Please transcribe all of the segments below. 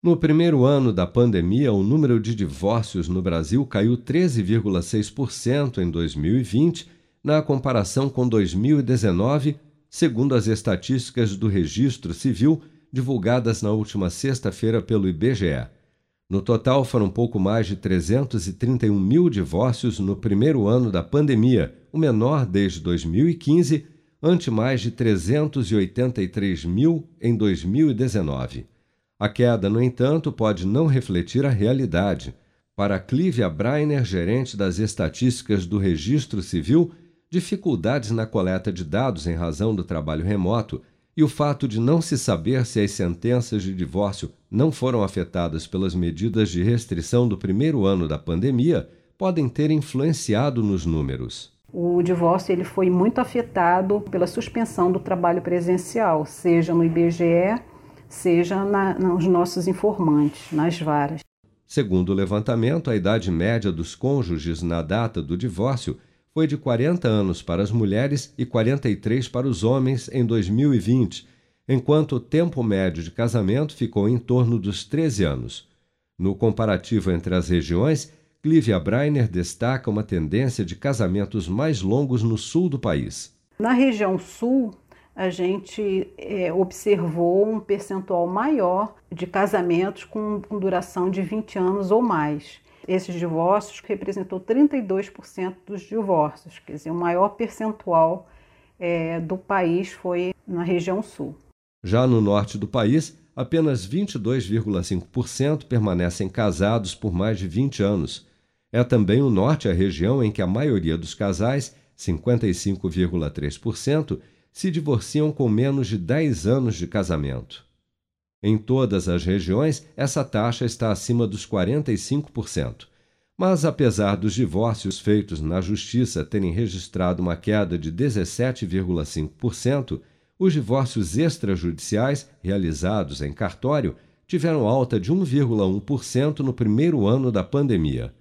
No primeiro ano da pandemia, o número de divórcios no Brasil caiu 13,6% em 2020, na comparação com 2019, segundo as estatísticas do Registro Civil divulgadas na última sexta-feira pelo IBGE. No total, foram pouco mais de 331 mil divórcios no primeiro ano da pandemia, o menor desde 2015, ante mais de 383 mil em 2019. A queda, no entanto, pode não refletir a realidade. Para Clívia Breiner, gerente das estatísticas do Registro Civil, dificuldades na coleta de dados em razão do trabalho remoto e o fato de não se saber se as sentenças de divórcio não foram afetadas pelas medidas de restrição do primeiro ano da pandemia podem ter influenciado nos números. O divórcio ele foi muito afetado pela suspensão do trabalho presencial, seja no IBGE seja na, nos nossos informantes, nas varas. Segundo o levantamento, a idade média dos cônjuges na data do divórcio foi de 40 anos para as mulheres e 43 para os homens em 2020, enquanto o tempo médio de casamento ficou em torno dos 13 anos. No comparativo entre as regiões, Clívia Breiner destaca uma tendência de casamentos mais longos no sul do país. Na região sul, a gente é, observou um percentual maior de casamentos com, com duração de 20 anos ou mais. Esses divórcios representou 32% dos divórcios, quer dizer, o maior percentual é, do país foi na região sul. Já no norte do país, apenas 22,5% permanecem casados por mais de 20 anos. É também o norte a região em que a maioria dos casais, 55,3%, se divorciam com menos de 10 anos de casamento. Em todas as regiões, essa taxa está acima dos 45%. Mas, apesar dos divórcios feitos na Justiça terem registrado uma queda de 17,5%, os divórcios extrajudiciais realizados em cartório tiveram alta de 1,1% no primeiro ano da pandemia.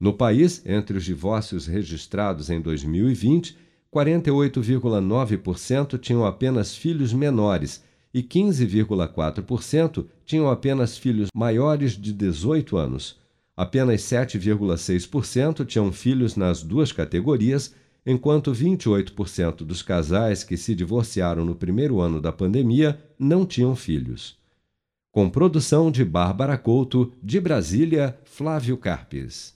No país, entre os divórcios registrados em 2020, 48,9% tinham apenas filhos menores e 15,4% tinham apenas filhos maiores de 18 anos. Apenas 7,6% tinham filhos nas duas categorias, enquanto 28% dos casais que se divorciaram no primeiro ano da pandemia não tinham filhos. Com produção de Bárbara Couto, de Brasília, Flávio Carpes.